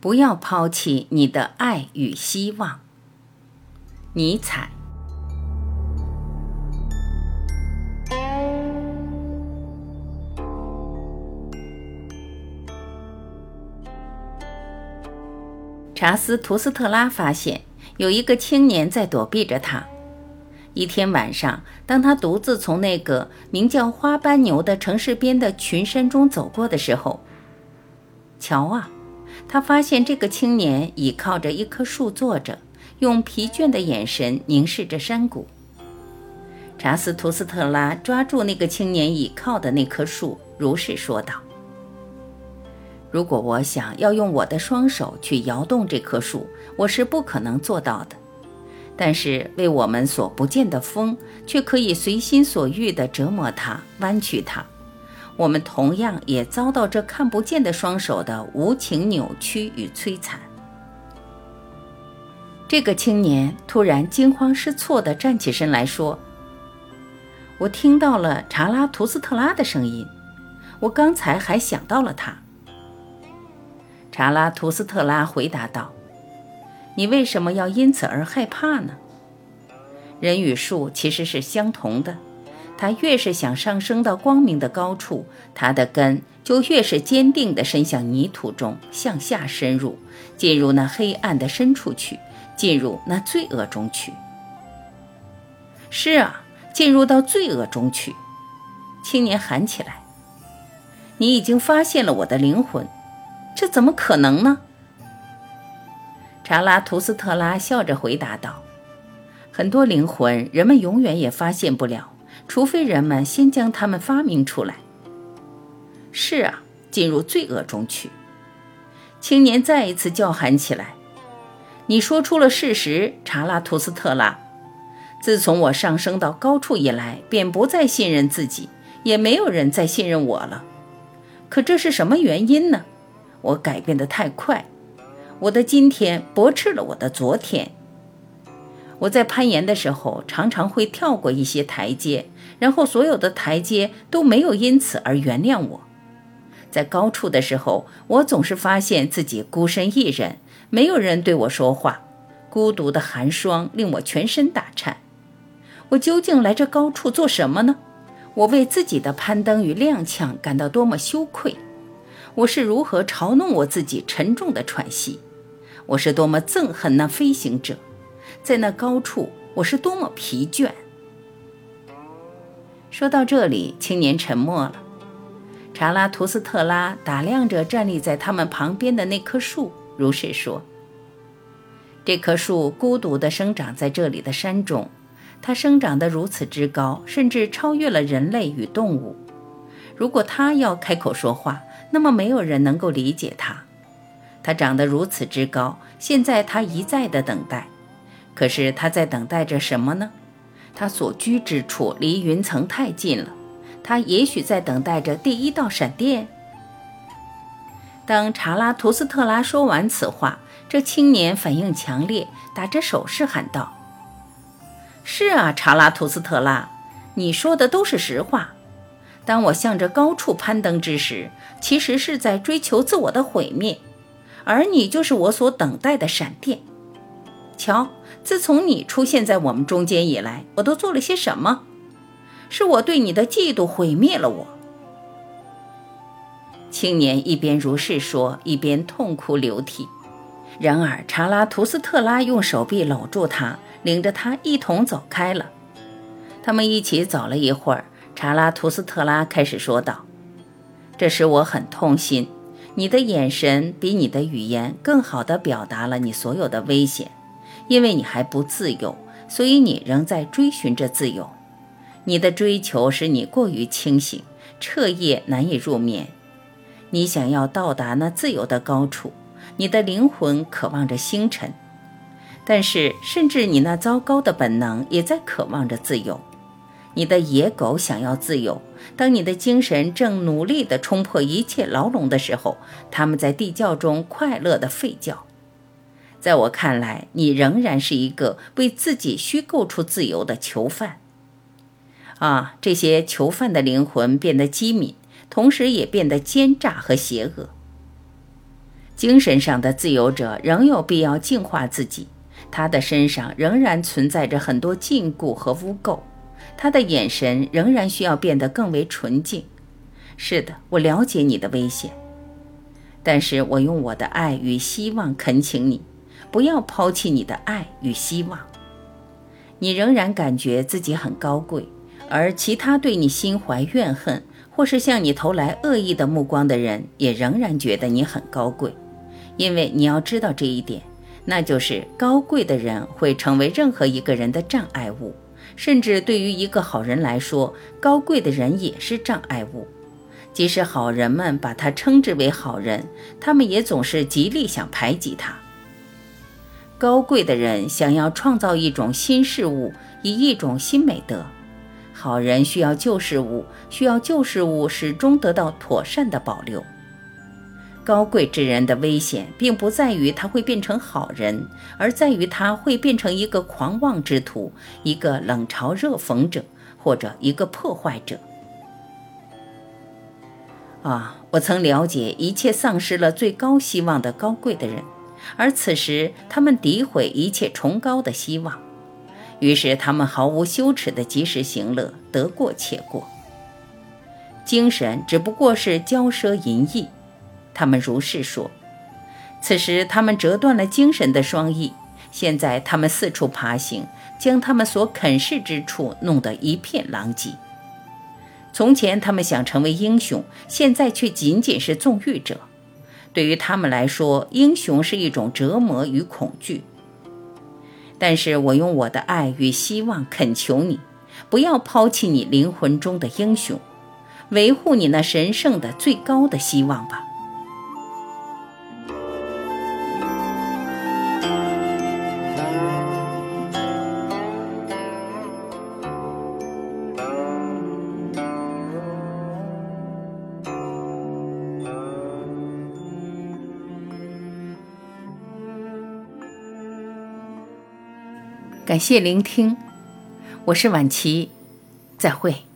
不要抛弃你的爱与希望。尼采。查斯图斯特拉发现有一个青年在躲避着他。一天晚上，当他独自从那个名叫花斑牛的城市边的群山中走过的时候，瞧啊，他发现这个青年倚靠着一棵树坐着，用疲倦的眼神凝视着山谷。查斯图斯特拉抓住那个青年倚靠的那棵树，如是说道。如果我想要用我的双手去摇动这棵树，我是不可能做到的。但是为我们所不见的风，却可以随心所欲地折磨它、弯曲它。我们同样也遭到这看不见的双手的无情扭曲与摧残。这个青年突然惊慌失措地站起身来说：“我听到了查拉图斯特拉的声音，我刚才还想到了他。”查拉图斯特拉回答道：“你为什么要因此而害怕呢？人与树其实是相同的，他越是想上升到光明的高处，他的根就越是坚定地伸向泥土中，向下深入，进入那黑暗的深处去，进入那罪恶中去。是啊，进入到罪恶中去。”青年喊起来：“你已经发现了我的灵魂。”这怎么可能呢？查拉图斯特拉笑着回答道：“很多灵魂，人们永远也发现不了，除非人们先将它们发明出来。”是啊，进入罪恶中去。青年再一次叫喊起来：“你说出了事实，查拉图斯特拉。自从我上升到高处以来，便不再信任自己，也没有人再信任我了。可这是什么原因呢？”我改变得太快，我的今天驳斥了我的昨天。我在攀岩的时候，常常会跳过一些台阶，然后所有的台阶都没有因此而原谅我。在高处的时候，我总是发现自己孤身一人，没有人对我说话，孤独的寒霜令我全身打颤。我究竟来这高处做什么呢？我为自己的攀登与踉跄感到多么羞愧！我是如何嘲弄我自己沉重的喘息？我是多么憎恨那飞行者，在那高处，我是多么疲倦。说到这里，青年沉默了。查拉图斯特拉打量着站立在他们旁边的那棵树，如是说：“这棵树孤独地生长在这里的山中，它生长得如此之高，甚至超越了人类与动物。如果它要开口说话，那么没有人能够理解它。它长得如此之高，现在它一再的等待，可是他在等待着什么呢？他所居之处离云层太近了，他也许在等待着第一道闪电。当查拉图斯特拉说完此话，这青年反应强烈，打着手势喊道：“是啊，查拉图斯特拉，你说的都是实话。”当我向着高处攀登之时，其实是在追求自我的毁灭，而你就是我所等待的闪电。瞧，自从你出现在我们中间以来，我都做了些什么？是我对你的嫉妒毁灭了我。青年一边如是说，一边痛哭流涕。然而，查拉图斯特拉用手臂搂住他，领着他一同走开了。他们一起走了一会儿。查拉图斯特拉开始说道：“这使我很痛心。你的眼神比你的语言更好地表达了你所有的危险，因为你还不自由，所以你仍在追寻着自由。你的追求使你过于清醒，彻夜难以入眠。你想要到达那自由的高处，你的灵魂渴望着星辰，但是甚至你那糟糕的本能也在渴望着自由。”你的野狗想要自由。当你的精神正努力地冲破一切牢笼的时候，他们在地窖中快乐地吠叫。在我看来，你仍然是一个为自己虚构出自由的囚犯。啊，这些囚犯的灵魂变得机敏，同时也变得奸诈和邪恶。精神上的自由者仍有必要净化自己，他的身上仍然存在着很多禁锢和污垢，他的眼神仍然需要变得更为纯净。是的，我了解你的危险，但是我用我的爱与希望恳请你，不要抛弃你的爱与希望。你仍然感觉自己很高贵，而其他对你心怀怨恨或是向你投来恶意的目光的人，也仍然觉得你很高贵。因为你要知道这一点，那就是高贵的人会成为任何一个人的障碍物，甚至对于一个好人来说，高贵的人也是障碍物。即使好人们把他称之为好人，他们也总是极力想排挤他。高贵的人想要创造一种新事物，以一种新美德；好人需要旧事物，需要旧事物始终得到妥善的保留。高贵之人的危险，并不在于他会变成好人，而在于他会变成一个狂妄之徒，一个冷嘲热讽者，或者一个破坏者。啊，我曾了解一切丧失了最高希望的高贵的人，而此时他们诋毁一切崇高的希望，于是他们毫无羞耻地及时行乐，得过且过。精神只不过是骄奢淫逸。他们如是说。此时，他们折断了精神的双翼。现在，他们四处爬行，将他们所啃噬之处弄得一片狼藉。从前，他们想成为英雄，现在却仅仅是纵欲者。对于他们来说，英雄是一种折磨与恐惧。但是我用我的爱与希望恳求你，不要抛弃你灵魂中的英雄，维护你那神圣的最高的希望吧。感谢聆听，我是婉琪，再会。